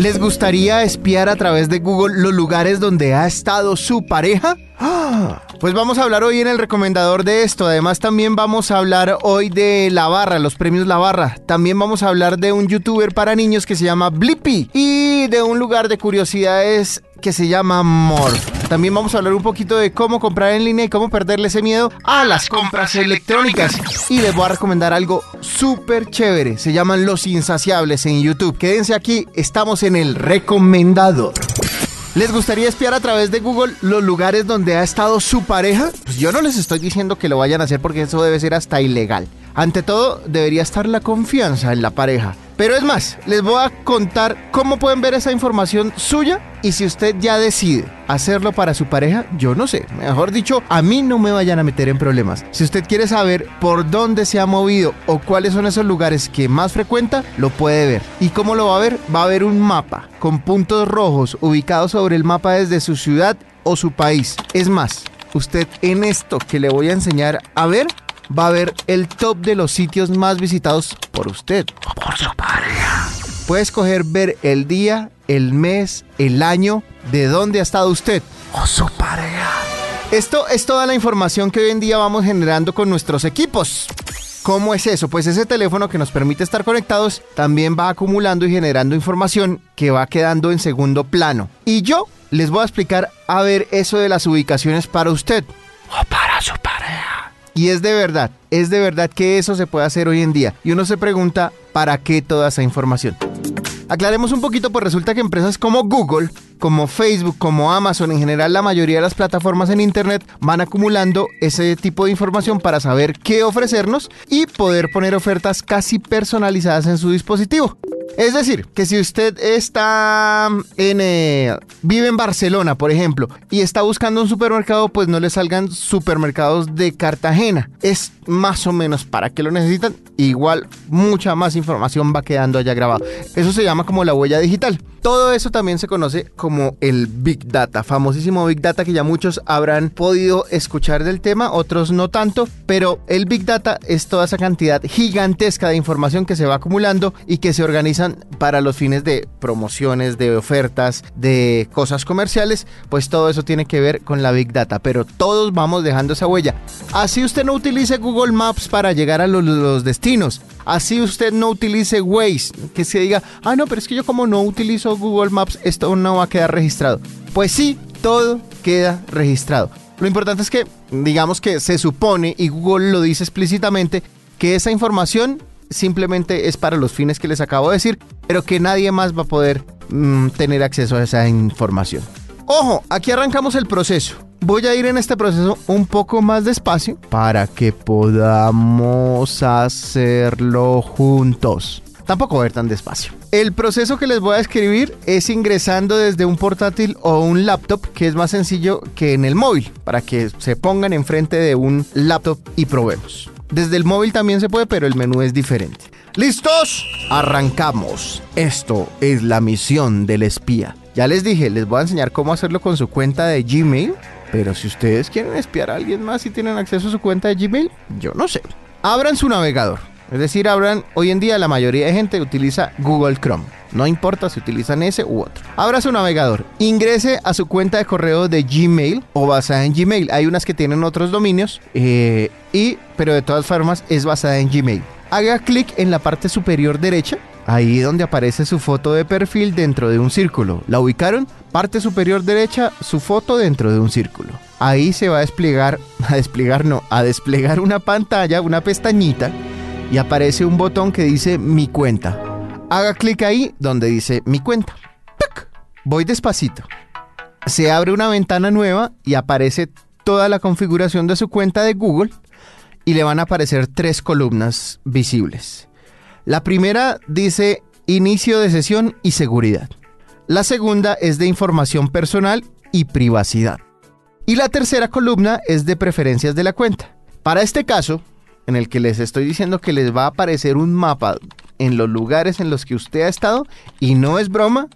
¿Les gustaría espiar a través de Google los lugares donde ha estado su pareja? ¡Ah! Pues vamos a hablar hoy en el recomendador de esto. Además también vamos a hablar hoy de La Barra, los premios La Barra. También vamos a hablar de un youtuber para niños que se llama Blippi y de un lugar de curiosidades que se llama Morph. También vamos a hablar un poquito de cómo comprar en línea y cómo perderle ese miedo a las compras electrónicas. Y les voy a recomendar algo súper chévere. Se llaman Los Insaciables en YouTube. Quédense aquí, estamos en el recomendador. ¿Les gustaría espiar a través de Google los lugares donde ha estado su pareja? Pues yo no les estoy diciendo que lo vayan a hacer porque eso debe ser hasta ilegal. Ante todo, debería estar la confianza en la pareja. Pero es más, les voy a contar cómo pueden ver esa información suya y si usted ya decide hacerlo para su pareja, yo no sé. Mejor dicho, a mí no me vayan a meter en problemas. Si usted quiere saber por dónde se ha movido o cuáles son esos lugares que más frecuenta, lo puede ver. ¿Y cómo lo va a ver? Va a ver un mapa con puntos rojos ubicados sobre el mapa desde su ciudad o su país. Es más, usted en esto que le voy a enseñar a ver, va a ver el top de los sitios más visitados por usted o por su pareja. Puede escoger ver el día, el mes, el año, de dónde ha estado usted o su pareja. Esto es toda la información que hoy en día vamos generando con nuestros equipos. ¿Cómo es eso? Pues ese teléfono que nos permite estar conectados también va acumulando y generando información que va quedando en segundo plano. Y yo les voy a explicar a ver eso de las ubicaciones para usted o para su pareja. Y es de verdad, es de verdad que eso se puede hacer hoy en día. Y uno se pregunta, ¿para qué toda esa información? Aclaremos un poquito, pues resulta que empresas como Google, como Facebook, como Amazon, en general la mayoría de las plataformas en Internet van acumulando ese tipo de información para saber qué ofrecernos y poder poner ofertas casi personalizadas en su dispositivo. Es decir, que si usted está en eh, vive en Barcelona, por ejemplo, y está buscando un supermercado, pues no le salgan supermercados de Cartagena. Es más o menos para qué lo necesitan. Igual mucha más información va quedando allá grabado. Eso se llama como la huella digital. Todo eso también se conoce como el Big Data, famosísimo Big Data que ya muchos habrán podido escuchar del tema, otros no tanto, pero el Big Data es toda esa cantidad gigantesca de información que se va acumulando y que se organizan para los fines de promociones, de ofertas, de cosas comerciales, pues todo eso tiene que ver con la Big Data, pero todos vamos dejando esa huella. Así usted no utilice Google Maps para llegar a los, los destinos, así usted no utilice Waze, que se diga, ah no, pero es que yo como no utilizo Google Maps, esto no va a quedar registrado. Pues sí, todo queda registrado. Lo importante es que, digamos que se supone, y Google lo dice explícitamente, que esa información simplemente es para los fines que les acabo de decir, pero que nadie más va a poder mm, tener acceso a esa información. Ojo, aquí arrancamos el proceso. Voy a ir en este proceso un poco más despacio para que podamos hacerlo juntos. Tampoco voy a ir tan despacio. El proceso que les voy a escribir es ingresando desde un portátil o un laptop, que es más sencillo que en el móvil, para que se pongan enfrente de un laptop y probemos. Desde el móvil también se puede, pero el menú es diferente. ¿Listos? Arrancamos. Esto es la misión del espía. Ya les dije, les voy a enseñar cómo hacerlo con su cuenta de Gmail. Pero si ustedes quieren espiar a alguien más y tienen acceso a su cuenta de Gmail, yo no sé. Abran su navegador. Es decir, abran, hoy en día la mayoría de gente utiliza Google Chrome. No importa si utilizan ese u otro. Abra su navegador. Ingrese a su cuenta de correo de Gmail o basada en Gmail. Hay unas que tienen otros dominios, eh, y, pero de todas formas es basada en Gmail. Haga clic en la parte superior derecha Ahí donde aparece su foto de perfil dentro de un círculo. ¿La ubicaron? Parte superior derecha, su foto dentro de un círculo. Ahí se va a desplegar, a desplegar no, a desplegar una pantalla, una pestañita, y aparece un botón que dice Mi cuenta. Haga clic ahí donde dice Mi cuenta. Voy despacito. Se abre una ventana nueva y aparece toda la configuración de su cuenta de Google y le van a aparecer tres columnas visibles. La primera dice inicio de sesión y seguridad. La segunda es de información personal y privacidad. Y la tercera columna es de preferencias de la cuenta. Para este caso, en el que les estoy diciendo que les va a aparecer un mapa en los lugares en los que usted ha estado, y no es broma,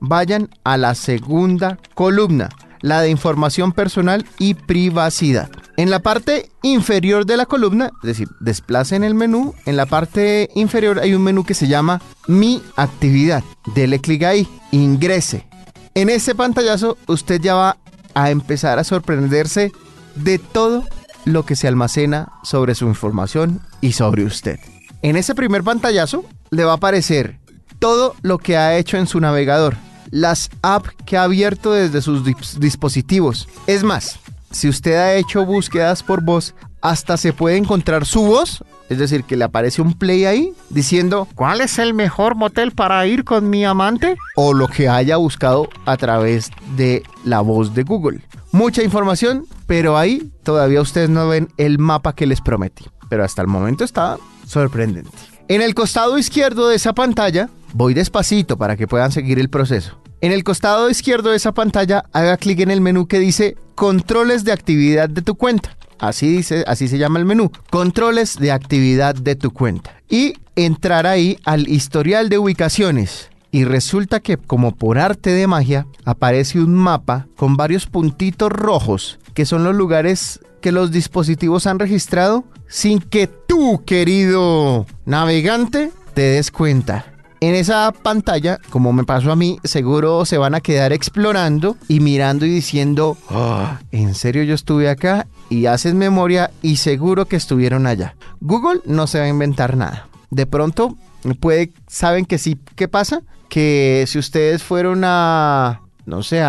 vayan a la segunda columna, la de información personal y privacidad. En la parte inferior de la columna, es decir, desplacen el menú, en la parte inferior hay un menú que se llama Mi actividad. Dele clic ahí, ingrese. En ese pantallazo usted ya va a empezar a sorprenderse de todo lo que se almacena sobre su información y sobre usted. En ese primer pantallazo le va a aparecer todo lo que ha hecho en su navegador, las apps que ha abierto desde sus dispositivos. Es más, si usted ha hecho búsquedas por voz, hasta se puede encontrar su voz, es decir, que le aparece un play ahí diciendo ¿cuál es el mejor motel para ir con mi amante? O lo que haya buscado a través de la voz de Google. Mucha información, pero ahí todavía ustedes no ven el mapa que les prometí. Pero hasta el momento está sorprendente. En el costado izquierdo de esa pantalla, voy despacito para que puedan seguir el proceso. En el costado izquierdo de esa pantalla, haga clic en el menú que dice Controles de actividad de tu cuenta. Así dice, así se llama el menú. Controles de actividad de tu cuenta. Y entrar ahí al historial de ubicaciones. Y resulta que, como por arte de magia, aparece un mapa con varios puntitos rojos, que son los lugares que los dispositivos han registrado sin que tú, querido navegante, te des cuenta. En esa pantalla, como me pasó a mí, seguro se van a quedar explorando y mirando y diciendo, ah, ¿en serio yo estuve acá? Y haces memoria y seguro que estuvieron allá. Google no se va a inventar nada. De pronto, puede, ¿saben que sí? ¿Qué pasa? Que si ustedes fueron a no sé,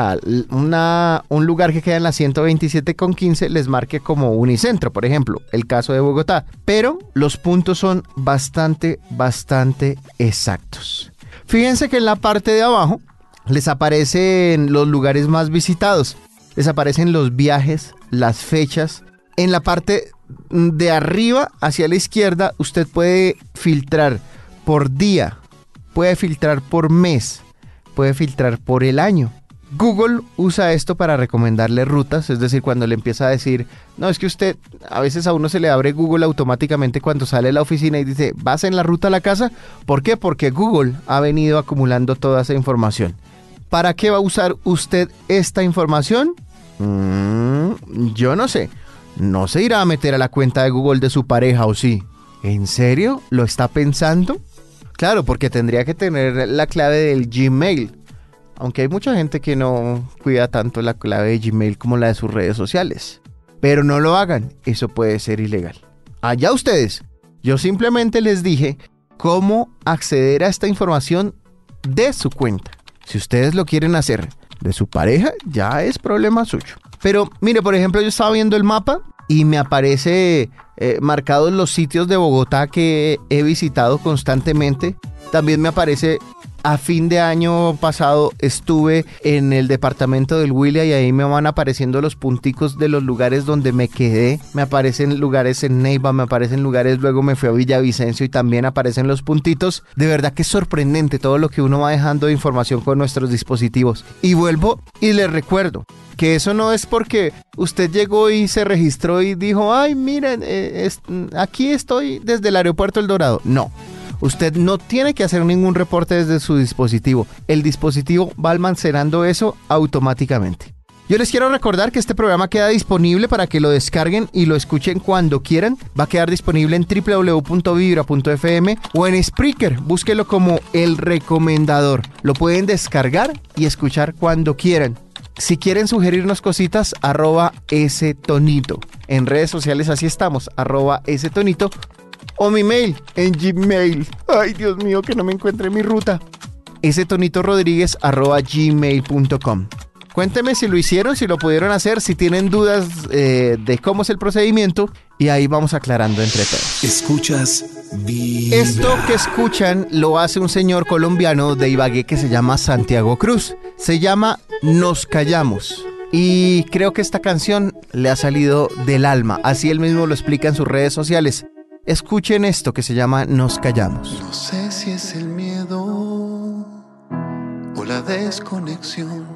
una, un lugar que queda en la 127 con 15 les marque como unicentro, por ejemplo, el caso de Bogotá. Pero los puntos son bastante, bastante exactos. Fíjense que en la parte de abajo les aparecen los lugares más visitados, les aparecen los viajes, las fechas. En la parte de arriba hacia la izquierda usted puede filtrar por día, puede filtrar por mes, puede filtrar por el año Google usa esto para recomendarle rutas, es decir, cuando le empieza a decir, no, es que usted, a veces a uno se le abre Google automáticamente cuando sale de la oficina y dice, ¿vas en la ruta a la casa? ¿Por qué? Porque Google ha venido acumulando toda esa información. ¿Para qué va a usar usted esta información? Mm, yo no sé. No se irá a meter a la cuenta de Google de su pareja o sí. ¿En serio? ¿Lo está pensando? Claro, porque tendría que tener la clave del Gmail aunque hay mucha gente que no cuida tanto la clave de Gmail como la de sus redes sociales. Pero no lo hagan, eso puede ser ilegal. Allá ustedes. Yo simplemente les dije cómo acceder a esta información de su cuenta. Si ustedes lo quieren hacer de su pareja, ya es problema suyo. Pero mire, por ejemplo, yo estaba viendo el mapa y me aparece eh, marcados los sitios de Bogotá que he visitado constantemente. También me aparece a fin de año pasado estuve en el departamento del Willia y ahí me van apareciendo los punticos de los lugares donde me quedé. Me aparecen lugares en Neiva, me aparecen lugares, luego me fui a Villavicencio y también aparecen los puntitos. De verdad que es sorprendente todo lo que uno va dejando de información con nuestros dispositivos. Y vuelvo y les recuerdo que eso no es porque usted llegó y se registró y dijo, ay, miren, eh, aquí estoy desde el aeropuerto El Dorado. No. Usted no tiene que hacer ningún reporte desde su dispositivo. El dispositivo va almacenando eso automáticamente. Yo les quiero recordar que este programa queda disponible para que lo descarguen y lo escuchen cuando quieran. Va a quedar disponible en www.vibra.fm o en Spreaker. Búsquelo como el recomendador. Lo pueden descargar y escuchar cuando quieran. Si quieren sugerirnos cositas, arroba ese tonito. En redes sociales así estamos, arroba ese tonito o mi mail en Gmail. Ay, Dios mío, que no me encuentre mi ruta. Ese tonito rodríguez arroba gmail.com. Cuénteme si lo hicieron, si lo pudieron hacer, si tienen dudas eh, de cómo es el procedimiento y ahí vamos aclarando entre todos. Escuchas Esto que escuchan lo hace un señor colombiano de Ibagué que se llama Santiago Cruz. Se llama Nos Callamos. Y creo que esta canción le ha salido del alma, así él mismo lo explica en sus redes sociales. Escuchen esto que se llama Nos callamos. No sé si es el miedo o la desconexión,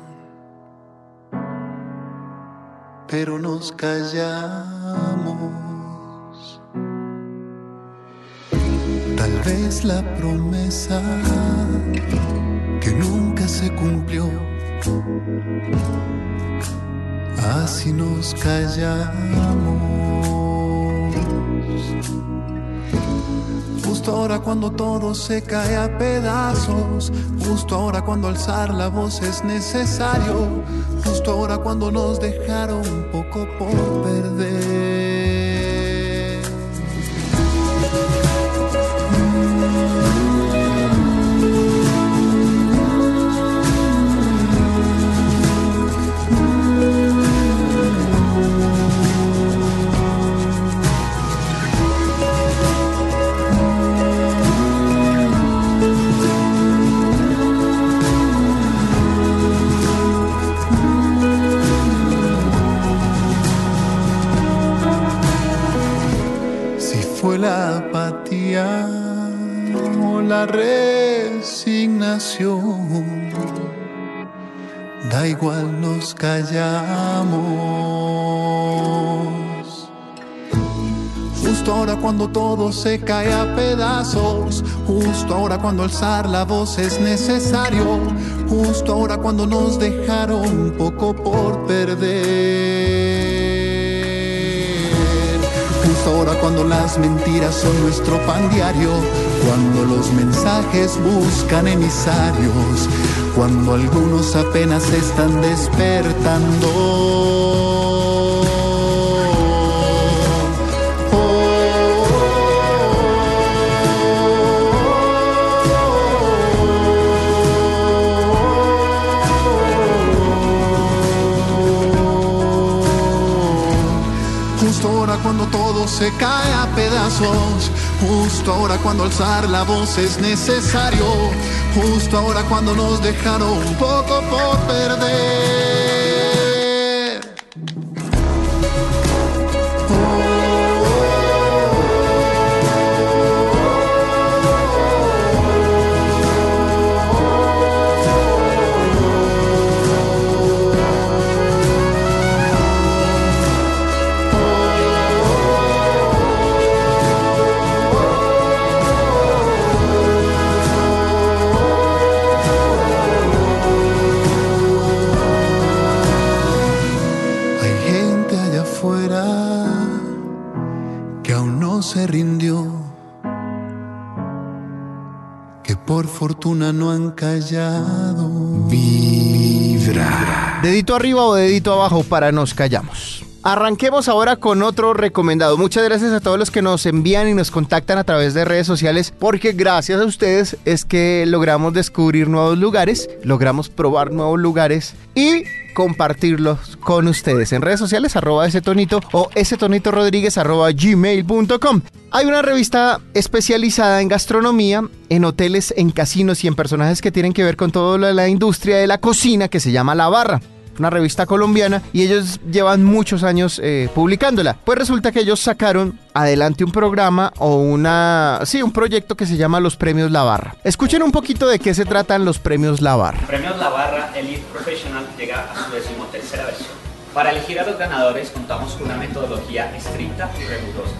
pero nos callamos. Tal vez la promesa que nunca se cumplió Así nos callamos. Justo ahora cuando todo se cae a pedazos, justo ahora cuando alzar la voz es necesario, justo ahora cuando nos dejaron un poco por perder. Se cae a pedazos, justo ahora cuando alzar la voz es necesario, justo ahora cuando nos dejaron un poco por perder. Justo ahora cuando las mentiras son nuestro pan diario, cuando los mensajes buscan emisarios, cuando algunos apenas están despertando. Se cae a pedazos, justo ahora cuando alzar la voz es necesario, justo ahora cuando nos dejaron un poco por perder. Por fortuna no han callado. Vibra. Dedito arriba o dedito abajo para nos callamos. Arranquemos ahora con otro recomendado. Muchas gracias a todos los que nos envían y nos contactan a través de redes sociales, porque gracias a ustedes es que logramos descubrir nuevos lugares, logramos probar nuevos lugares y compartirlos con ustedes en redes sociales, arroba ese tonito o ese tonito rodríguez arroba gmail.com. Hay una revista especializada en gastronomía, en hoteles, en casinos y en personajes que tienen que ver con toda la, la industria de la cocina que se llama La Barra una revista colombiana y ellos llevan muchos años eh, publicándola. Pues resulta que ellos sacaron adelante un programa o una, sí, un proyecto que se llama los Premios La Barra. Escuchen un poquito de qué se tratan los Premios La Barra. Premios La Barra Elite Professional llega a su decimotercera versión. Para elegir a los ganadores contamos con una metodología estricta y rigurosa,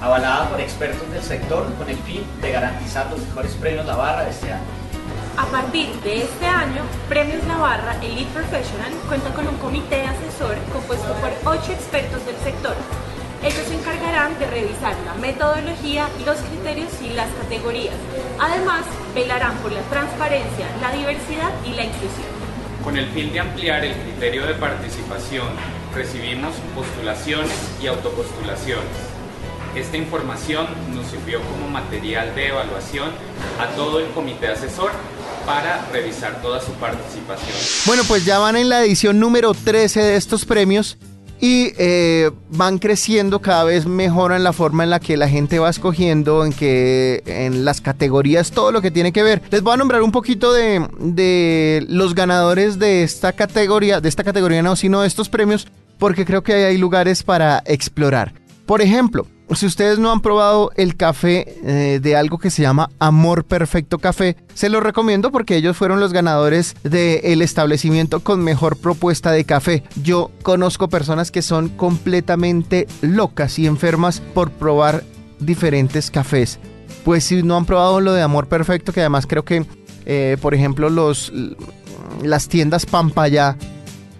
avalada por expertos del sector con el fin de garantizar los mejores premios La Barra de este año. A partir de este año, Premios Navarra Elite Professional cuenta con un comité asesor compuesto por ocho expertos del sector. Ellos se encargarán de revisar la metodología, los criterios y las categorías. Además, velarán por la transparencia, la diversidad y la inclusión. Con el fin de ampliar el criterio de participación, recibimos postulaciones y autopostulaciones. Esta información nos sirvió como material de evaluación a todo el comité asesor para revisar toda su participación. Bueno, pues ya van en la edición número 13 de estos premios y eh, van creciendo cada vez mejoran la forma en la que la gente va escogiendo, en que en las categorías, todo lo que tiene que ver. Les voy a nombrar un poquito de, de los ganadores de esta categoría, de esta categoría no, sino de estos premios, porque creo que hay lugares para explorar. Por ejemplo, si ustedes no han probado el café eh, de algo que se llama Amor Perfecto Café, se los recomiendo porque ellos fueron los ganadores del establecimiento con mejor propuesta de café. Yo conozco personas que son completamente locas y enfermas por probar diferentes cafés. Pues si no han probado lo de Amor Perfecto, que además creo que, eh, por ejemplo, los las tiendas Pampaya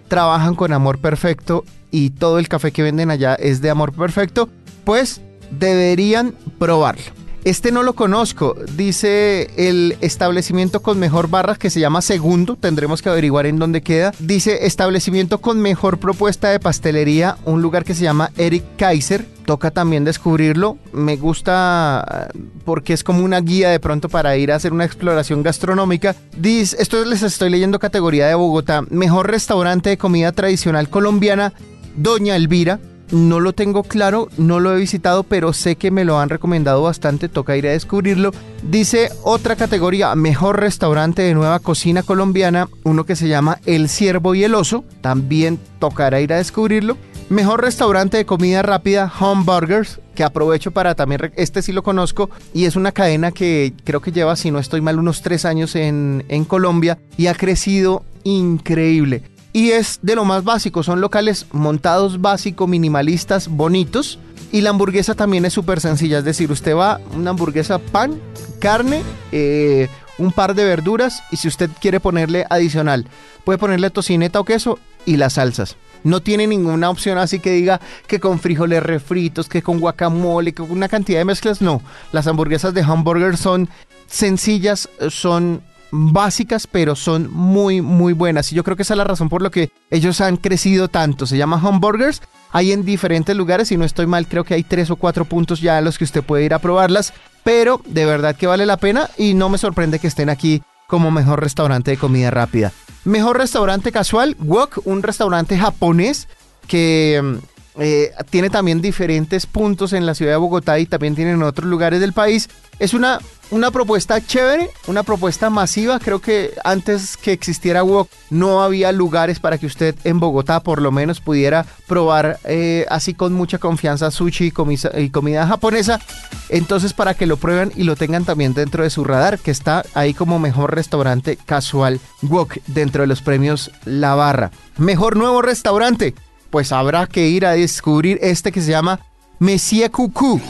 trabajan con amor perfecto y todo el café que venden allá es de amor perfecto, pues deberían probarlo. Este no lo conozco, dice el establecimiento con mejor barras que se llama Segundo, tendremos que averiguar en dónde queda. Dice establecimiento con mejor propuesta de pastelería, un lugar que se llama Eric Kaiser. Toca también descubrirlo, me gusta eh, porque es como una guía de pronto para ir a hacer una exploración gastronómica. Dice, esto les estoy leyendo categoría de Bogotá, mejor restaurante de comida tradicional colombiana, Doña Elvira no lo tengo claro, no lo he visitado, pero sé que me lo han recomendado bastante, toca ir a descubrirlo. Dice otra categoría, mejor restaurante de nueva cocina colombiana, uno que se llama El Ciervo y el Oso, también tocará ir a descubrirlo. Mejor restaurante de comida rápida, Home Burgers, que aprovecho para también, este sí lo conozco, y es una cadena que creo que lleva, si no estoy mal, unos tres años en, en Colombia y ha crecido increíble y es de lo más básico, son locales montados básico, minimalistas, bonitos. Y la hamburguesa también es súper sencilla, es decir, usted va una hamburguesa pan, carne, eh, un par de verduras y si usted quiere ponerle adicional, puede ponerle tocineta o queso y las salsas. No tiene ninguna opción así que diga que con frijoles refritos, que con guacamole, que con una cantidad de mezclas. No, las hamburguesas de hamburger son sencillas, son básicas, pero son muy, muy buenas. Y yo creo que esa es la razón por lo que ellos han crecido tanto. Se llama Hamburgers. Hay en diferentes lugares, si no estoy mal, creo que hay tres o cuatro puntos ya a los que usted puede ir a probarlas. Pero de verdad que vale la pena y no me sorprende que estén aquí como mejor restaurante de comida rápida. Mejor restaurante casual, Wok, un restaurante japonés que eh, tiene también diferentes puntos en la ciudad de Bogotá y también tiene en otros lugares del país. Es una, una propuesta chévere, una propuesta masiva. Creo que antes que existiera Wok no había lugares para que usted en Bogotá por lo menos pudiera probar eh, así con mucha confianza sushi y, y comida japonesa. Entonces para que lo prueben y lo tengan también dentro de su radar, que está ahí como mejor restaurante casual Wok dentro de los premios La Barra. Mejor nuevo restaurante pues habrá que ir a descubrir este que se llama Messia Cucú.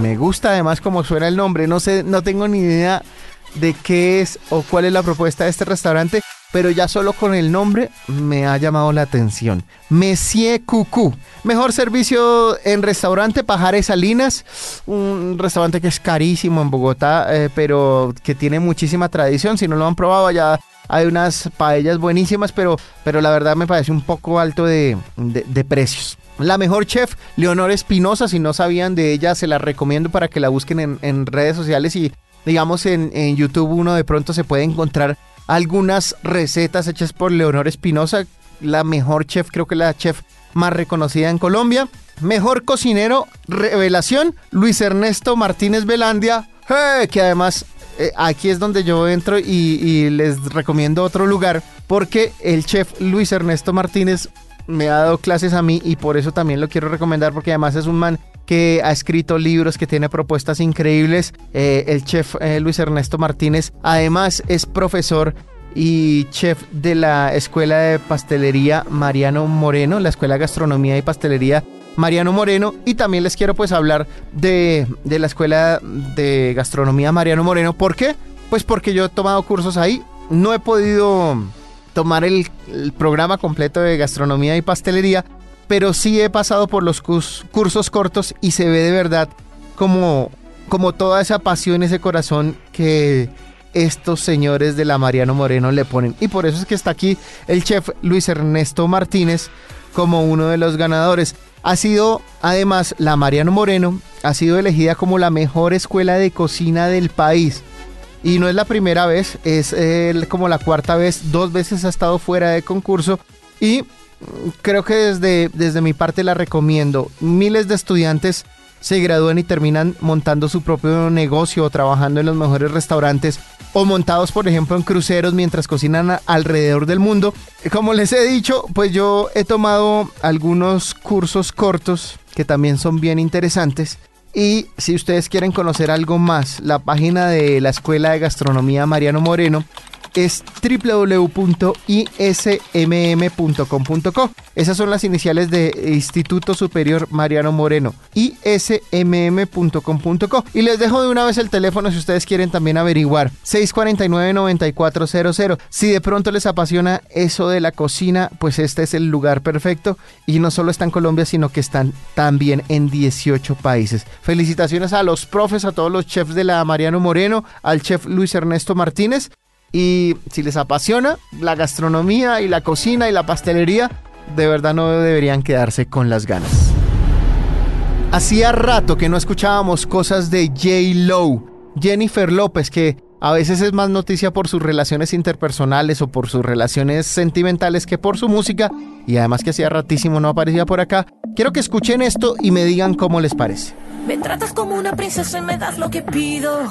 Me gusta además como suena el nombre, no sé, no tengo ni idea de qué es o cuál es la propuesta de este restaurante, pero ya solo con el nombre me ha llamado la atención. Messie Cucú. Mejor servicio en restaurante Pajares Salinas, un restaurante que es carísimo en Bogotá, eh, pero que tiene muchísima tradición. Si no lo han probado, ya hay unas paellas buenísimas, pero, pero la verdad me parece un poco alto de, precios. La mejor chef, Leonor Espinosa, si no sabían de ella, se la recomiendo para que la busquen en, redes sociales y digamos en, en, YouTube uno de pronto se puede encontrar algunas recetas hechas por Leonor Espinosa, la mejor chef, creo que la chef más reconocida en Colombia. Mejor cocinero, revelación, Luis Ernesto Martínez Velandia, que además eh, aquí es donde yo entro y, les recomiendo otro lugar porque el chef Luis Ernesto Martínez me ha dado clases a mí y por eso también lo quiero recomendar porque además es un man que ha escrito libros, que tiene propuestas increíbles. Eh, el chef eh, Luis Ernesto Martínez además es profesor y chef de la Escuela de Pastelería Mariano Moreno, la Escuela de Gastronomía y Pastelería Mariano Moreno y también les quiero pues hablar de, la escuela de gastronomía Mariano Moreno. ¿Por qué? Pues porque yo he tomado cursos ahí, no he podido tomar el, programa completo de gastronomía y pastelería, pero sí he pasado por los cursos cortos y se ve de verdad como, como toda esa pasión, ese corazón que estos señores de la Mariano Moreno le ponen. Y por eso es que está aquí el chef Luis Ernesto Martínez como uno de los ganadores. Ha sido, además, la Mariano Moreno, ha sido elegida como la mejor escuela de cocina del país. Y no es la primera vez, es como la cuarta vez, dos veces ha estado fuera de concurso. Y mm, creo que desde, desde mi parte la recomiendo. Miles de estudiantes se gradúan y terminan montando su propio negocio o trabajando en los mejores restaurantes o montados, por ejemplo, en cruceros mientras cocinan alrededor del mundo. Como les he dicho, pues yo he tomado algunos cursos cortos que también son bien interesantes. Y si ustedes quieren conocer algo más, la página de la Escuela de Gastronomía Mariano Moreno es www.ismm.com.co. Esas son las iniciales de Instituto Superior Mariano Moreno, ismm.com.co. Y les dejo de una vez el teléfono si ustedes quieren también averiguar. 649-9400. Si de pronto les apasiona eso de la cocina, pues este es el lugar perfecto. Y no solo está en Colombia, sino que están también en 18 países. Felicitaciones a los profes, a todos los chefs de la Mariano Moreno, al chef Luis Ernesto Martínez y si les apasiona la gastronomía y la cocina y la pastelería, de verdad no deberían quedarse con las ganas. Hacía rato que no escuchábamos cosas de J. Lowe, Jennifer López, que a veces es más noticia por sus relaciones interpersonales o por sus relaciones sentimentales que por su música, y además que hacía ratísimo no aparecía por acá. Quiero que escuchen esto y me digan cómo les parece. Me tratas como una princesa y me das lo que pido.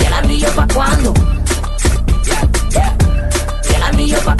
¿Y el anillo pa'? ¿Y el anillo pa'? ¿Y el anillo pa'?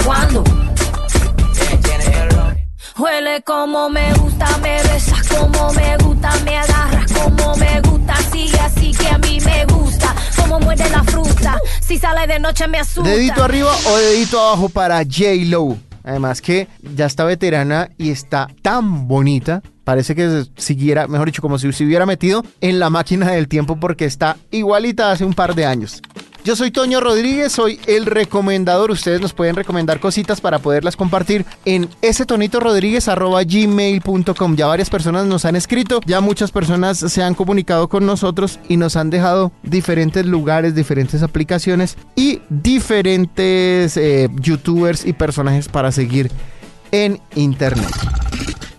Huele como me gusta, me besas como me gusta, me agarras como me gusta, sigue así que a mí me gusta, como muerde la fruta, si sale de noche me asusta. Dedito arriba o dedito abajo para J. Además que ya está veterana y está tan bonita. Parece que siguiera, mejor dicho, como si se hubiera metido en la máquina del tiempo porque está igualita hace un par de años. Yo soy Toño Rodríguez, soy el recomendador. Ustedes nos pueden recomendar cositas para poderlas compartir en ese tonito gmail.com. Ya varias personas nos han escrito, ya muchas personas se han comunicado con nosotros y nos han dejado diferentes lugares, diferentes aplicaciones y diferentes eh, youtubers y personajes para seguir en internet.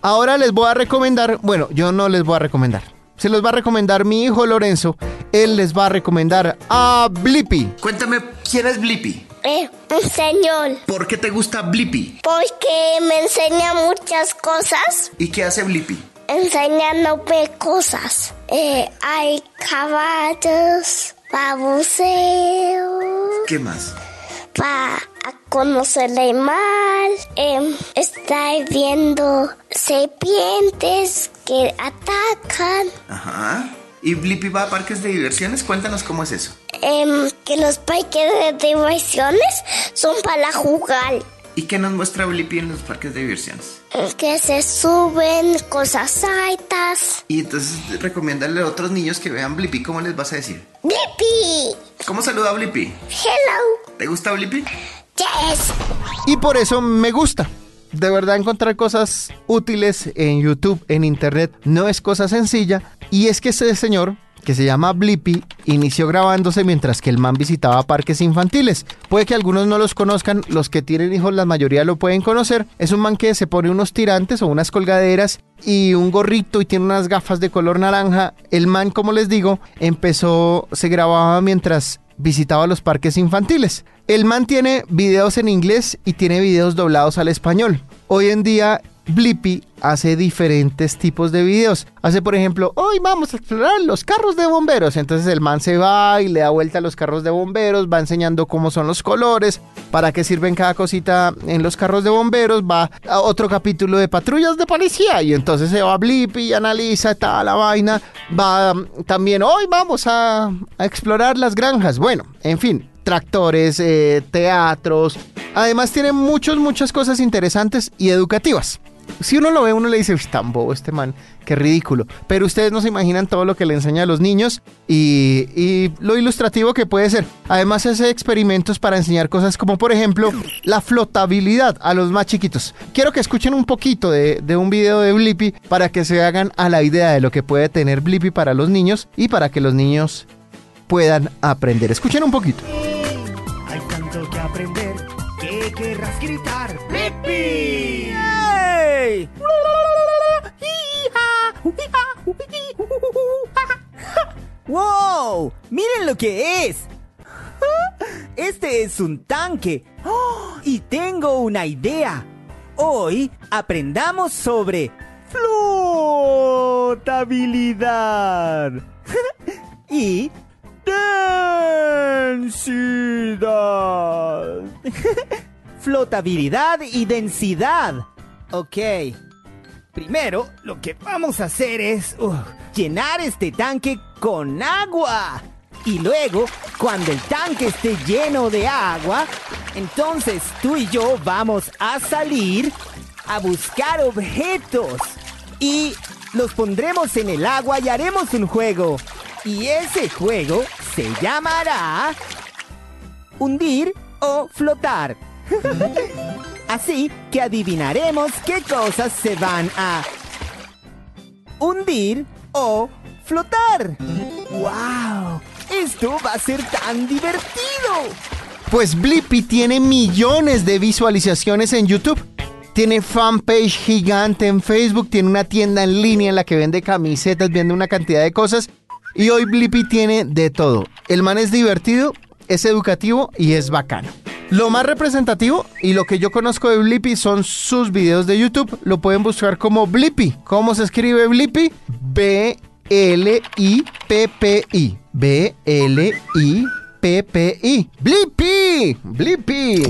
Ahora les voy a recomendar, bueno, yo no les voy a recomendar. Se los va a recomendar mi hijo Lorenzo. Él les va a recomendar a Blippi. Cuéntame, ¿quién es Blippi? Eh, un señor. ¿Por qué te gusta Blippi? Porque me enseña muchas cosas. ¿Y qué hace Blippi? Enseñándome cosas. Eh, hay caballos, babuceos. ¿Qué más? Para conocer el mar. Eh, está viendo serpientes que atacan. Ajá. ¿Y Blippi va a parques de diversiones? Cuéntanos cómo es eso. Em, que los parques de diversiones son para jugar. ¿Y qué nos muestra Blippi en los parques de diversiones? Que se suben cosas altas. Y entonces recomiéndale a otros niños que vean Blippi. ¿Cómo les vas a decir? ¡Blippi! ¿Cómo saluda Blippi? Hello. ¿Te gusta Blippi? Y por eso me gusta. De verdad encontrar cosas útiles en YouTube, en Internet, no es cosa sencilla. Y es que ese señor, que se llama Blippi, inició grabándose mientras que el man visitaba parques infantiles. Puede que algunos no los conozcan, los que tienen hijos la mayoría lo pueden conocer. Es un man que se pone unos tirantes o unas colgaderas y un gorrito y tiene unas gafas de color naranja. El man, como les digo, empezó, se grababa mientras visitaba los parques infantiles. El man tiene videos en inglés y tiene videos doblados al español. Hoy en día Blippi hace diferentes tipos de videos. Hace, por ejemplo, hoy vamos a explorar los carros de bomberos. Entonces el man se va y le da vuelta a los carros de bomberos, va enseñando cómo son los colores, para qué sirven cada cosita en los carros de bomberos. Va a otro capítulo de patrullas de policía y entonces se va a Blippi y analiza toda la vaina. Va um, también, hoy vamos a, explorar las granjas. Bueno, en fin, tractores, eh, teatros. Además tiene muchas, muchas cosas interesantes y educativas. Si uno lo ve, uno le dice, "Uy, tan bobo este man, qué ridículo. Pero ustedes no se imaginan todo lo que le enseña a los niños y, y lo ilustrativo que puede ser. Además hace experimentos para enseñar cosas como, por ejemplo, la flotabilidad a los más chiquitos. Quiero que escuchen un poquito de, de un video de Blippi para que se hagan a la idea de lo que puede tener Blippi para los niños y para que los niños puedan aprender. Escuchen un poquito. Hay tanto que aprender que querrás gritar. ¡Blippi! ¡Wow! ¡Miren lo que es! Este es un tanque. Y tengo una idea. Hoy aprendamos sobre flotabilidad y densidad. Flotabilidad y densidad. Ok. Primero, lo que vamos a hacer es uh, llenar este tanque con agua. Y luego, cuando el tanque esté lleno de agua, entonces tú y yo vamos a salir a buscar objetos. Y los pondremos en el agua y haremos un juego. Y ese juego se llamará hundir o flotar. Así que adivinaremos qué cosas se van a hundir o flotar. ¡Wow! Esto va a ser tan divertido. Pues Blippi tiene millones de visualizaciones en YouTube. Tiene fanpage gigante en Facebook, tiene una tienda en línea en la que vende camisetas, vende una cantidad de cosas. Y hoy Blippi tiene de todo. El man es divertido, es educativo y es bacano. Lo más representativo y lo que yo conozco de Blippi son sus videos de YouTube. Lo pueden buscar como Blippi. ¿Cómo se escribe Blippi? B-L-I-P-P-I. B-L-I-P-P-I. Blippi. Blippi.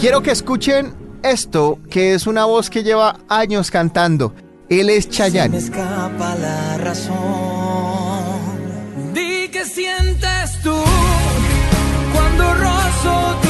Quiero que escuchen esto, que es una voz que lleva años cantando. Él es Chayanne. Me escapa la razón. Di que sientes tú cuando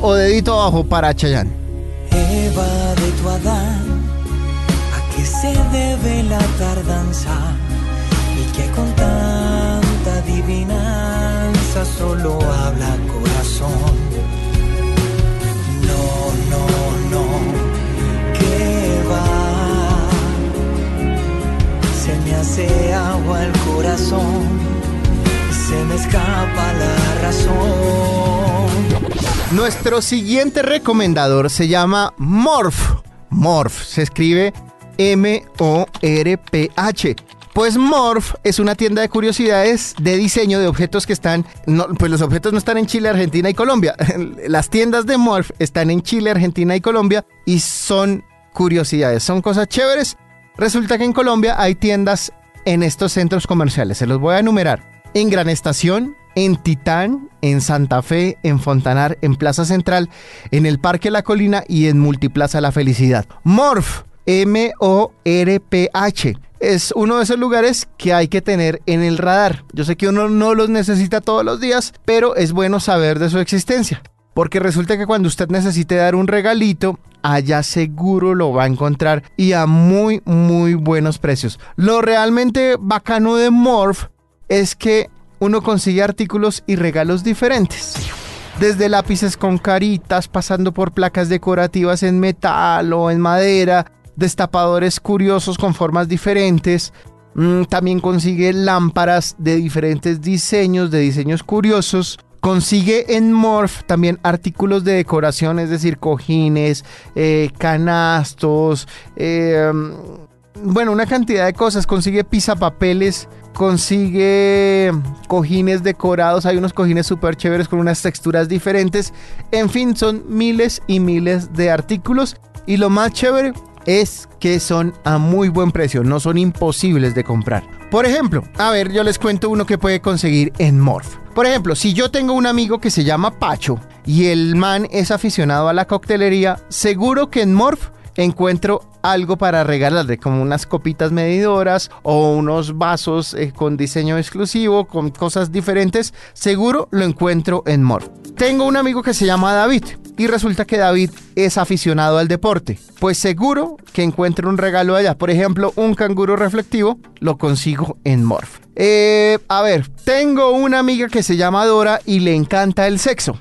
o dedito abajo para Chayanne? Eva de tu Adán, a qué se debe la tardanza y que con tanta adivinanza solo habla corazón. No, no, no, que va, se me hace agua el corazón, se me escapa la razón. Nuestro siguiente recomendador se llama Morph. Morph se escribe M-O-R-P-H. Pues Morph es una tienda de curiosidades de diseño de objetos que están, no, pues los objetos no están en Chile, Argentina y Colombia. Las tiendas de Morph están en Chile, Argentina y Colombia y son curiosidades, son cosas chéveres. Resulta que en Colombia hay tiendas en estos centros comerciales, se los voy a enumerar. En Gran Estación, en Titán, en Santa Fe, en Fontanar, en Plaza Central, en el Parque La Colina y en Multiplaza La Felicidad. Morph, M-O-R-P-H. Es uno de esos lugares que hay que tener en el radar. Yo sé que uno no los necesita todos los días, pero es bueno saber de su existencia. Porque resulta que cuando usted necesite dar un regalito, allá seguro lo va a encontrar y a muy, muy buenos precios. Lo realmente bacano de Morph es que uno consigue artículos y regalos diferentes. Desde lápices con caritas, pasando por placas decorativas en metal o en madera, destapadores curiosos con formas diferentes. Mm, también consigue lámparas de diferentes diseños, de diseños curiosos. Consigue en Morph también artículos de decoración, es decir, cojines, eh, canastos, eh, bueno, una cantidad de cosas. Consigue pisapapeles, consigue cojines decorados. Hay unos cojines súper chéveres con unas texturas diferentes. En fin, son miles y miles de artículos. Y lo más chévere es que son a muy buen precio, no son imposibles de comprar. Por ejemplo, a ver, yo les cuento uno que puede conseguir en Morph. Por ejemplo, si yo tengo un amigo que se llama Pacho y el man es aficionado a la coctelería, seguro que en Morph encuentro algo para regalarle, como unas copitas medidoras o unos vasos eh, con diseño exclusivo, con cosas diferentes, seguro lo encuentro en Morph. tengo un amigo que se llama David y resulta que David es aficionado al deporte. Pues seguro que encuentre un regalo allá. Por ejemplo, un canguro reflectivo lo consigo en Morph. Eh, a ver, tengo una amiga que se llama Dora y le encanta el sexo.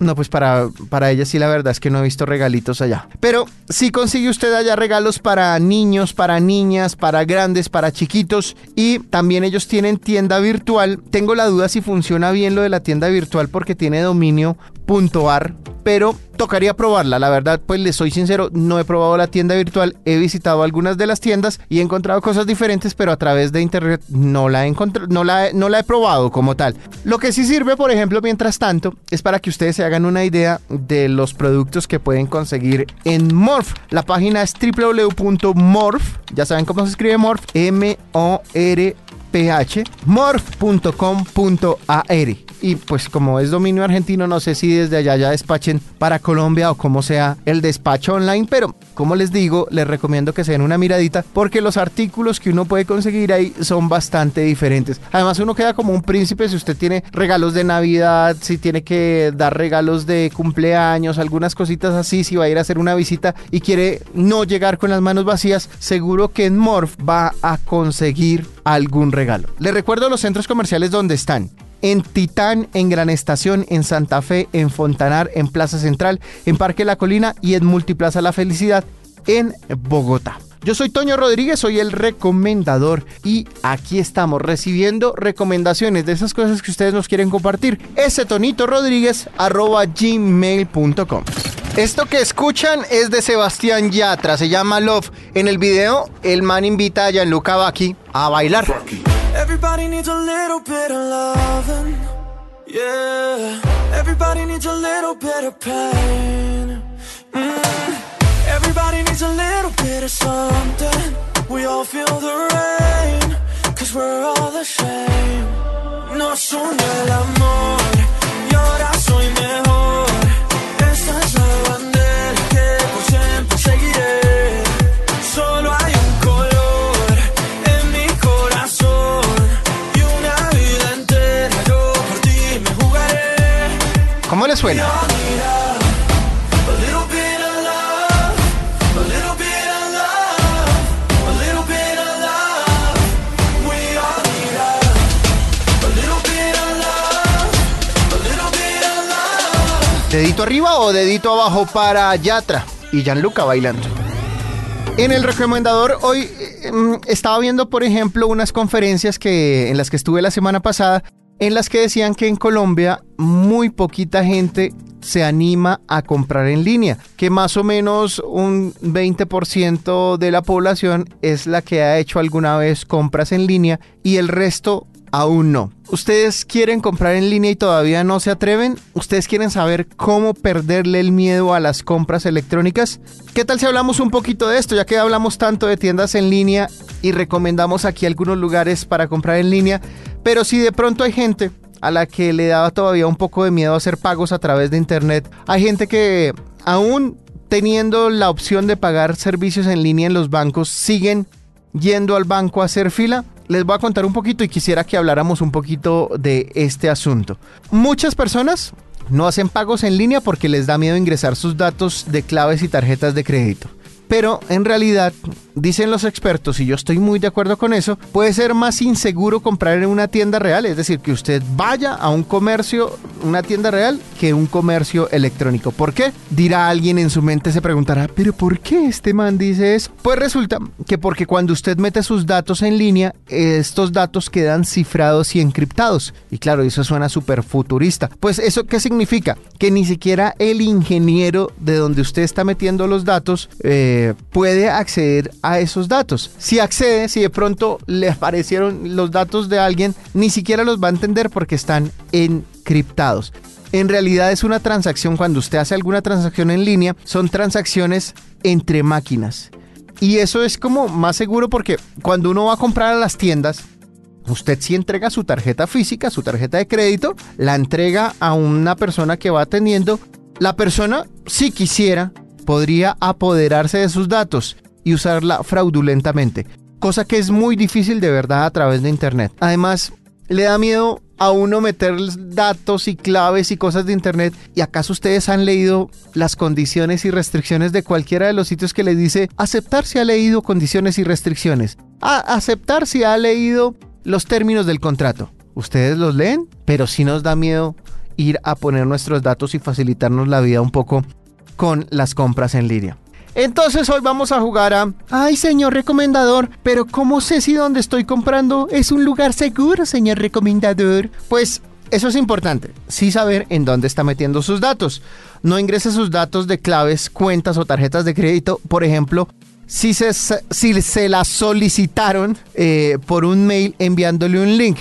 No, pues para, para ella sí la verdad es que no he visto regalitos allá. Pero si consigue usted allá regalos para niños, para niñas, para grandes, para chiquitos y también ellos tienen tienda virtual. Tengo la duda si funciona bien lo de la tienda virtual porque tiene dominio .ar, pero tocaría probarla. La verdad, pues les soy sincero, no he probado la tienda virtual, he visitado algunas de las tiendas y he encontrado cosas diferentes, pero a través de internet no la he no la, no la he probado como tal. Lo que sí sirve, por ejemplo, mientras tanto, es para que ustedes se hagan una idea de los productos que pueden conseguir en Morph. La página es www.morph, ya saben cómo se escribe Morph, M O R P-H, morph.com.ar y pues como es dominio argentino, no sé si desde allá ya despachen para Colombia o cómo sea el despacho online, pero como les digo, les recomiendo que se den una miradita porque los artículos que uno puede conseguir ahí son bastante diferentes. Además uno queda como un príncipe si usted tiene regalos de Navidad, si tiene que dar regalos de cumpleaños, algunas cositas así, si va a ir a hacer una visita y quiere no llegar con las manos vacías, seguro que en Morph va a conseguir algún regalo. Les recuerdo los centros comerciales donde están en Titán, en Gran Estación, en Santa Fe, en Fontanar, en Plaza Central, en Parque La Colina y en Multiplaza La Felicidad en Bogotá. Yo soy Toño Rodríguez, soy el recomendador y aquí estamos recibiendo recomendaciones de esas cosas que ustedes nos quieren compartir. Ese tonito Rodríguez arroba gmail.com. Esto que escuchan es de Sebastián Yatra, se llama Love. En el video, el man invita a Gianluca Bacchi a bailar. Everybody needs a little bit of loving. Yeah. Everybody needs a little bit of pain. Mm. Everybody needs a little bit of something. We all feel the rain. Cause we're all the same. Nos el amor. Y ahora soy mejor. ¿Dedito arriba o dedito abajo para Yatra y Gianluca bailando? En el recomendador hoy eh, mm, estaba viendo, por ejemplo, unas conferencias que en las que estuve la semana pasada, en las que decían que en Colombia muy poquita gente se anima a comprar en línea, que más o menos un 20% de la población es la que ha hecho alguna vez compras en línea y el resto aún no. ¿Ustedes quieren comprar en línea y todavía no se atreven? ¿Ustedes quieren saber cómo perderle el miedo a las compras electrónicas? ¿Qué tal si hablamos un poquito de esto, ya que hablamos tanto de tiendas en línea y recomendamos aquí algunos lugares para comprar en línea? Pero si de pronto hay gente a la que le daba todavía un poco de miedo hacer pagos a través de internet, hay gente que aún teniendo la opción de pagar servicios en línea en los bancos, siguen yendo al banco a hacer fila. Les voy a contar un poquito y quisiera que habláramos un poquito de este asunto. Muchas personas no hacen pagos en línea porque les da miedo ingresar sus datos de claves y tarjetas de crédito. Pero en realidad, dicen los expertos, y yo estoy muy de acuerdo con eso, puede ser más inseguro comprar en una tienda real, es decir, que usted vaya a un comercio, una tienda real, que un comercio electrónico. ¿Por qué? Dirá alguien en su mente, se preguntará, pero ¿por qué este man dice eso? Pues resulta que porque cuando usted mete sus datos en línea, estos datos quedan cifrados y encriptados. Y claro, eso suena súper futurista. Pues eso qué significa? Que ni siquiera el ingeniero de donde usted está metiendo los datos eh, puede acceder a esos datos. Si accede, si de pronto le aparecieron los datos de alguien, ni siquiera los va a entender porque están encriptados. En realidad es una transacción, cuando usted hace alguna transacción en línea, son transacciones entre máquinas. Y eso es como más seguro porque cuando uno va a comprar a las tiendas, Usted sí entrega su tarjeta física, su tarjeta de crédito, la entrega a una persona que va atendiendo. La persona, si quisiera, podría apoderarse de sus datos y usarla fraudulentamente, cosa que es muy difícil de verdad a través de Internet. Además, le da miedo a uno meter datos y claves y cosas de internet. ¿Y acaso ustedes han leído las condiciones y restricciones de cualquiera de los sitios que les dice aceptar si ha leído condiciones y restricciones? A aceptar si ha leído los términos del contrato. Ustedes los leen, pero sí nos da miedo ir a poner nuestros datos y facilitarnos la vida un poco con las compras en línea. Entonces hoy vamos a jugar a... Ay, señor recomendador, pero ¿cómo sé si donde estoy comprando es un lugar seguro, señor recomendador? Pues eso es importante, sí saber en dónde está metiendo sus datos. No ingrese sus datos de claves, cuentas o tarjetas de crédito, por ejemplo, si se, si se solicitaron eh, por un mail enviándole un link.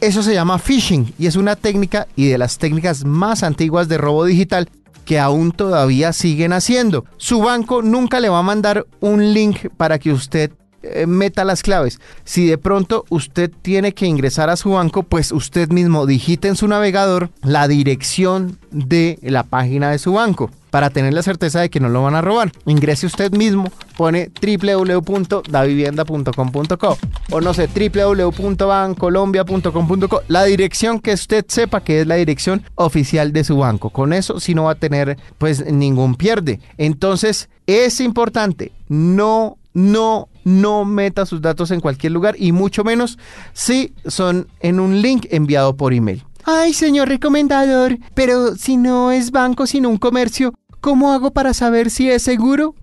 Eso se llama phishing y es una técnica y de las técnicas más antiguas de robo digital que aún todavía siguen haciendo. Su banco nunca le va a mandar un link para que usted eh, meta las claves. Si de pronto usted tiene que ingresar a su banco, pues usted mismo digite en su navegador la dirección de la página de su banco para tener la certeza de que no lo van a robar. Ingrese usted mismo, pone www.davivienda.com.co o no sé, www.bancolombia.com.co, la dirección que usted sepa que es la dirección oficial de su banco. Con eso si no va a tener pues ningún pierde. Entonces es importante, no, no no meta sus datos en cualquier lugar y mucho menos si son en un link enviado por email. Ay, señor recomendador, pero si no es banco sino un comercio, ¿cómo hago para saber si es seguro?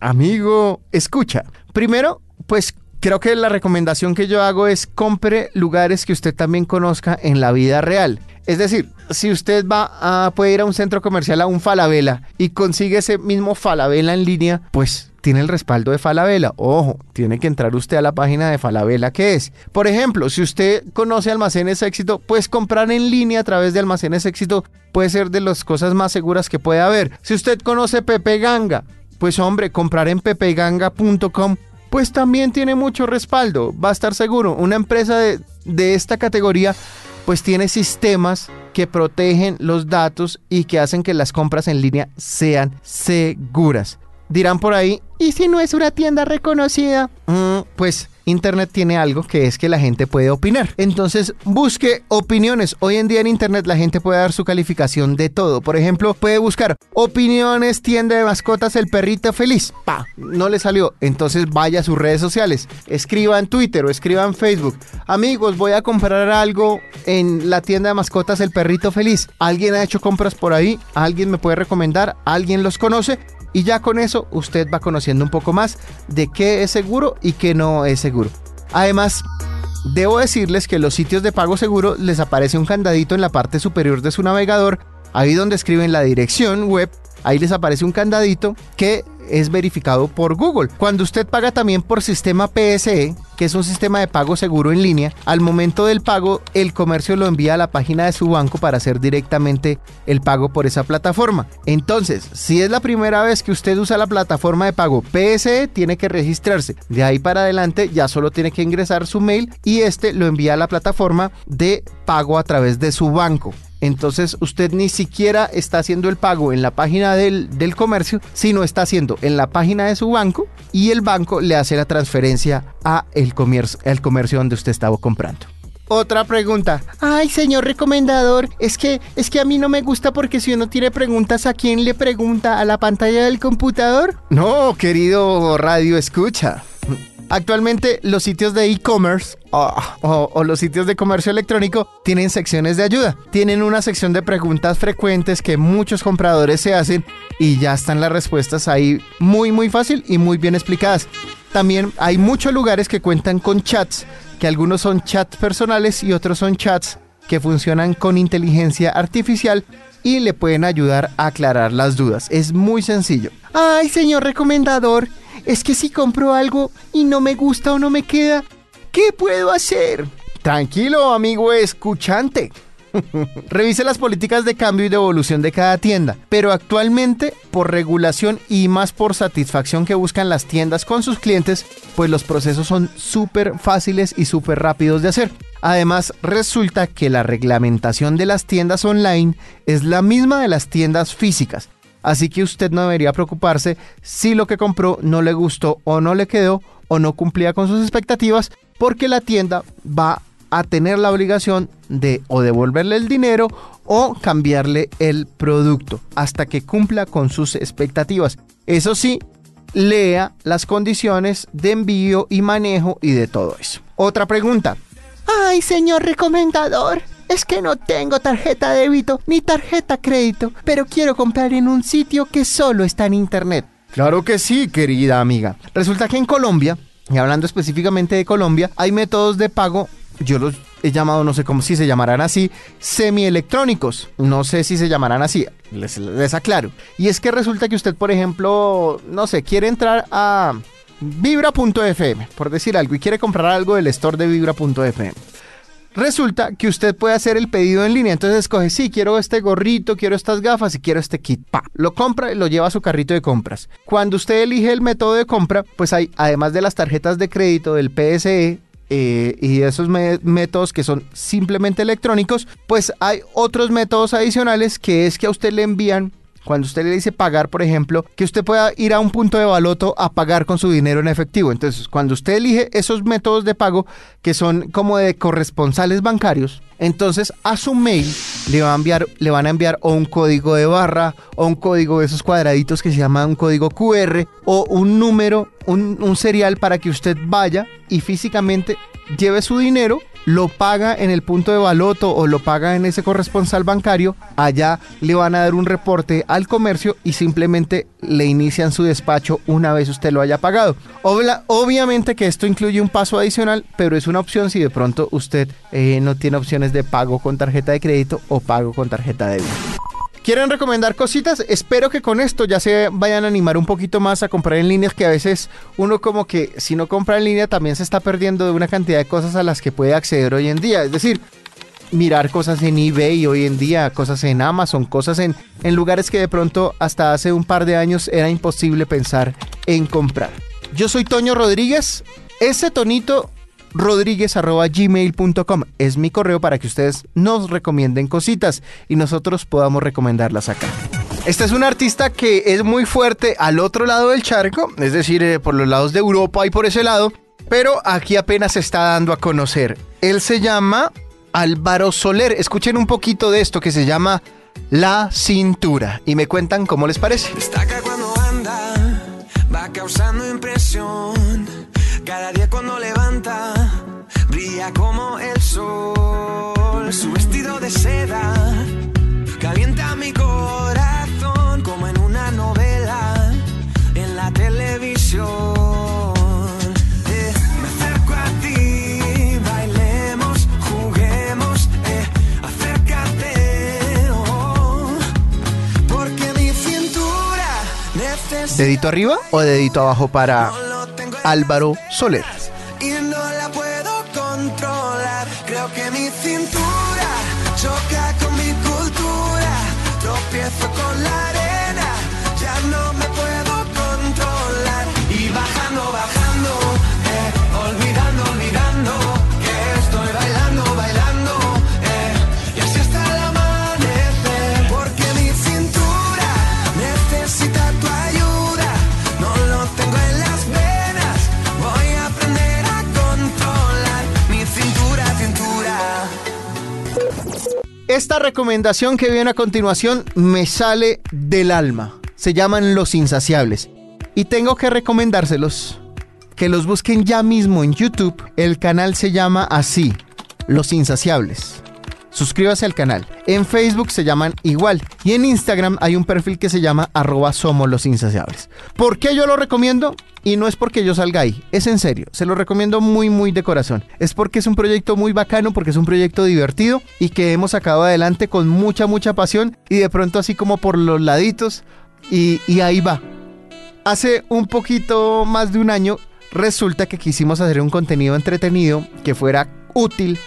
Amigo, escucha. Primero, pues creo que la recomendación que yo hago es compre lugares que usted también conozca en la vida real. Es decir, si usted va a puede ir a un centro comercial a un Falabella y consigue ese mismo Falabella en línea, pues tiene el respaldo de Falabella. Ojo, tiene que entrar usted a la página de Falabella que es. Por ejemplo, si usted conoce Almacenes Éxito, pues comprar en línea a través de Almacenes Éxito puede ser de las cosas más seguras que puede haber. Si usted conoce Pepe Ganga, pues hombre, comprar en pepeganga.com pues también tiene mucho respaldo, va a estar seguro. Una empresa de, de esta categoría pues tiene sistemas que protegen los datos y que hacen que las compras en línea sean seguras. Dirán por ahí, ¿y si no es una tienda reconocida? Mm, pues Internet tiene algo que es que la gente puede opinar. Entonces, busque opiniones. Hoy en día en Internet la gente puede dar su calificación de todo. Por ejemplo, puede buscar opiniones, tienda de mascotas, el perrito feliz. Pa, no le salió. Entonces vaya a sus redes sociales. Escriba en Twitter o escriba en Facebook. Amigos, voy a comprar algo en la tienda de mascotas, el perrito feliz. ¿Alguien ha hecho compras por ahí? ¿Alguien me puede recomendar? ¿Alguien los conoce? Y ya con eso usted va conociendo un poco más de qué es seguro y qué no es seguro. Además, debo decirles que los sitios de pago seguro les aparece un candadito en la parte superior de su navegador, ahí donde escriben la dirección web, ahí les aparece un candadito que es verificado por Google. Cuando usted paga también por sistema PSE, que es un sistema de pago seguro en línea, al momento del pago el comercio lo envía a la página de su banco para hacer directamente el pago por esa plataforma. Entonces, si es la primera vez que usted usa la plataforma de pago PSE, tiene que registrarse. De ahí para adelante ya solo tiene que ingresar su mail y este lo envía a la plataforma de pago a través de su banco. Entonces usted ni siquiera está haciendo el pago en la página del, comercio, sino está haciendo en la página de su banco y el banco le hace la transferencia a el comercio, el comercio donde usted estaba comprando. Otra pregunta. Ay, señor recomendador, es que es que a mí no me gusta porque si uno tiene preguntas, ¿a quién le pregunta? ¿A la pantalla del computador? No, querido radio escucha. Actualmente los sitios de e-commerce o, los sitios de comercio electrónico tienen secciones de ayuda. Tienen una sección de preguntas frecuentes que muchos compradores se hacen y ya están las respuestas ahí muy muy fácil y muy bien explicadas. También hay muchos lugares que cuentan con chats, que algunos son chats personales y otros son chats que funcionan con inteligencia artificial y le pueden ayudar a aclarar las dudas. Es muy sencillo. Ay, señor recomendador, es que si compro algo y no me gusta o no me queda, ¿qué puedo hacer? Tranquilo, amigo escuchante. Revise las políticas de cambio y devolución de cada tienda, pero actualmente por regulación y más por satisfacción que buscan las tiendas con sus clientes, pues los procesos son súper fáciles y súper rápidos de hacer. Además, resulta que la reglamentación de las tiendas online es la misma de las tiendas físicas, Así que usted no debería preocuparse si lo que compró no le gustó o no le quedó o no cumplía con sus expectativas, porque la tienda va a tener la obligación de o devolverle el dinero o cambiarle el producto hasta que cumpla con sus expectativas. Eso sí, lea las condiciones de envío y manejo y de todo eso. Otra pregunta. Ay, señor recomendador. Es que no tengo tarjeta débito ni tarjeta crédito, pero quiero comprar en un sitio que solo está en internet. Claro que sí, querida amiga. Resulta que en Colombia, y hablando específicamente de Colombia, hay métodos de pago, yo los he llamado, no sé cómo si se llamarán así, semielectrónicos. No sé si se llamarán así, les, les aclaro. Y es que resulta que usted, por ejemplo, no sé, quiere entrar a vibra.fm, por decir algo, y quiere comprar algo del store de vibra.fm. Resulta que usted puede hacer el pedido en línea, entonces escoge, sí, quiero este gorrito, quiero estas gafas y quiero este kit. Pa, lo compra y lo lleva a su carrito de compras. Cuando usted elige el método de compra, pues hay, además de las tarjetas de crédito del PSE, eh, y esos métodos que son simplemente electrónicos, pues hay otros métodos adicionales que es que a usted le envían cuando usted le dice pagar, por ejemplo, que usted pueda ir a un punto de baloto a pagar con su dinero en efectivo. Entonces, cuando usted elige esos métodos de pago que son como de corresponsales bancarios, entonces a su mail le, va a enviar, le van a enviar o un código de barra o un código de esos cuadraditos que se llama un código QR o un número, un, un serial para que usted vaya y físicamente lleve su dinero, lo paga en el punto de baloto o lo paga en ese corresponsal bancario, allá le van a dar un reporte al comercio y simplemente le inician su despacho una vez usted lo haya pagado. Obviamente que esto incluye un paso adicional, pero es una opción si de pronto usted eh, no tiene opciones de pago con tarjeta de crédito o pago con tarjeta de débito. ¿Quieren recomendar cositas? Espero que con esto ya se vayan a animar un poquito más a comprar en línea, que a veces uno como que si no compra en línea también se está perdiendo de una cantidad de cosas a las que puede acceder hoy en día. Es decir, mirar cosas en eBay hoy en día, cosas en Amazon, cosas en, en lugares que de pronto hasta hace un par de años era imposible pensar en comprar. Yo soy Toño Rodríguez. Ese tonito rodríguez.gmail.com es mi correo para que ustedes nos recomienden cositas y nosotros podamos recomendarlas acá. Esta es un artista que es muy fuerte al otro lado del charco, es decir, eh, por los lados de Europa y por ese lado, pero aquí apenas se está dando a conocer. Él se llama Álvaro Soler. Escuchen un poquito de esto que se llama La Cintura y me cuentan cómo les parece. Destaca cuando anda, va causando impresión. Como el sol. Su vestido de seda calienta mi corazón como en una novela en la televisión. Eh, me acerco a ti, bailemos, juguemos, eh, acércate, oh, porque mi cintura necesita ¿Dedito arriba o dedito abajo para Álvaro Soler? y no la puedo controlar. Creo que Esta recomendación que viene a continuación me sale del alma. Se llaman Los Insaciables. Y tengo que recomendárselos. Que los busquen ya mismo en YouTube. El canal se llama así, Los Insaciables. Suscríbase al canal. En Facebook se llaman igual. Y en Instagram hay un perfil que se llama arroba somos los insaciables. ¿Por qué yo lo recomiendo? Y no es porque yo salga ahí, es en serio, se lo recomiendo muy muy de corazón. Es porque es un proyecto muy bacano, porque es un proyecto divertido y que hemos sacado adelante con mucha mucha pasión y de pronto así como por los laditos y, y ahí va. Hace un poquito más de un año resulta que quisimos hacer un contenido entretenido que fuera útil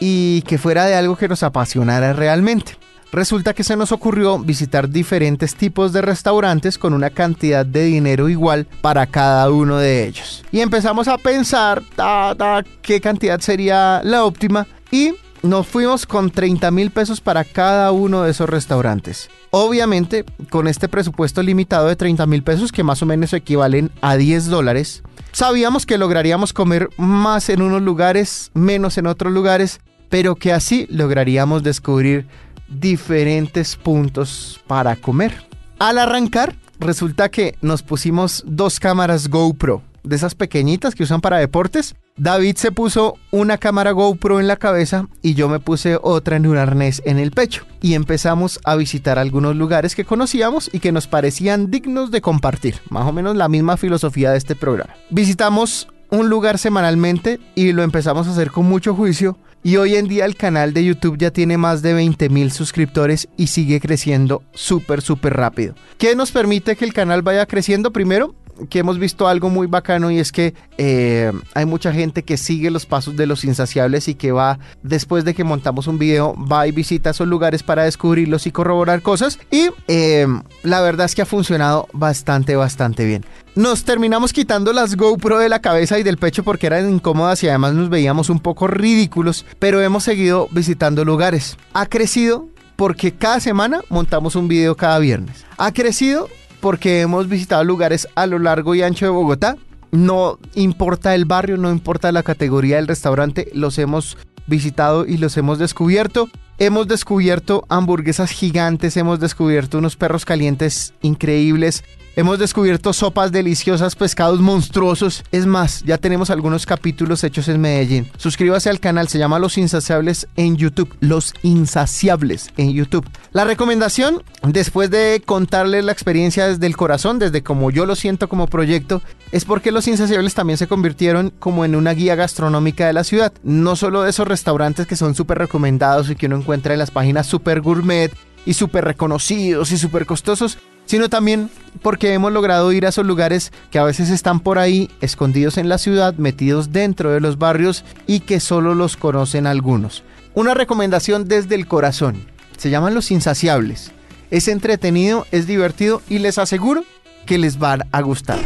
y que fuera de algo que nos apasionara realmente. Resulta que se nos ocurrió visitar diferentes tipos de restaurantes con una cantidad de dinero igual para cada uno de ellos. Y empezamos a pensar ta, ta, qué cantidad sería la óptima y nos fuimos con 30 mil pesos para cada uno de esos restaurantes. Obviamente, con este presupuesto limitado de 30 mil pesos, que más o menos equivalen a 10 dólares, Sabíamos que lograríamos comer más en unos lugares, menos en otros lugares, pero que así lograríamos descubrir diferentes puntos para comer. Al arrancar, resulta que nos pusimos dos cámaras GoPro, de esas pequeñitas que usan para deportes. David se puso una cámara GoPro en la cabeza y yo me puse otra en un arnés en el pecho. Y empezamos a visitar algunos lugares que conocíamos y que nos parecían dignos de compartir. Más o menos la misma filosofía de este programa. Visitamos un lugar semanalmente y lo empezamos a hacer con mucho juicio. Y hoy en día el canal de YouTube ya tiene más de 20 mil suscriptores y sigue creciendo súper, súper rápido. ¿Qué nos permite que el canal vaya creciendo? Primero, que hemos visto algo muy bacano y es que eh, hay mucha gente que sigue los pasos de los insaciables y que va, después de que montamos un video, va y visita esos lugares para descubrirlos y corroborar cosas. Y eh, la verdad es que ha funcionado bastante, bastante bien. Nos terminamos quitando las GoPro de la cabeza y del pecho porque eran incómodas y además nos veíamos un poco ridículos, pero hemos seguido visitando lugares. Ha crecido porque cada semana montamos un video cada viernes. Ha crecido porque hemos visitado lugares a lo largo y ancho de Bogotá. No importa el barrio, no importa la categoría del restaurante, los hemos visitado y los hemos descubierto. Hemos descubierto hamburguesas gigantes, hemos descubierto unos perros calientes increíbles, Hemos descubierto sopas deliciosas, pescados monstruosos. Es más, ya tenemos algunos capítulos hechos en Medellín. Suscríbase al canal, se llama Los Insaciables en YouTube. Los Insaciables en YouTube. La recomendación, después de contarles la experiencia desde el corazón, desde como yo lo siento como proyecto, es porque Los Insaciables también se convirtieron como en una guía gastronómica de la ciudad. No solo de esos restaurantes que son súper recomendados y que uno encuentra en las páginas súper gourmet y súper reconocidos y súper costosos, sino también porque hemos logrado ir a esos lugares que a veces están por ahí, escondidos en la ciudad, metidos dentro de los barrios y que solo los conocen algunos. Una recomendación desde el corazón. Se llaman Los Insaciables. Es entretenido, es divertido y les aseguro que les van a gustar.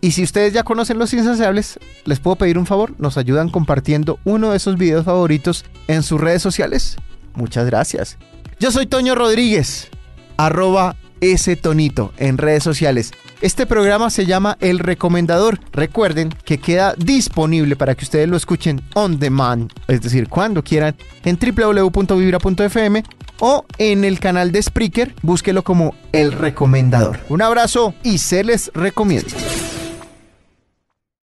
Y si ustedes ya conocen Los Insaciables, les puedo pedir un favor, nos ayudan compartiendo uno de esos videos favoritos en sus redes sociales. Muchas gracias. Yo soy Toño Rodríguez, arroba ese tonito en redes sociales. Este programa se llama El Recomendador. Recuerden que queda disponible para que ustedes lo escuchen on demand, es decir, cuando quieran, en www.vibra.fm o en el canal de Spreaker, búsquelo como El Recomendador. Un abrazo y se les recomienda.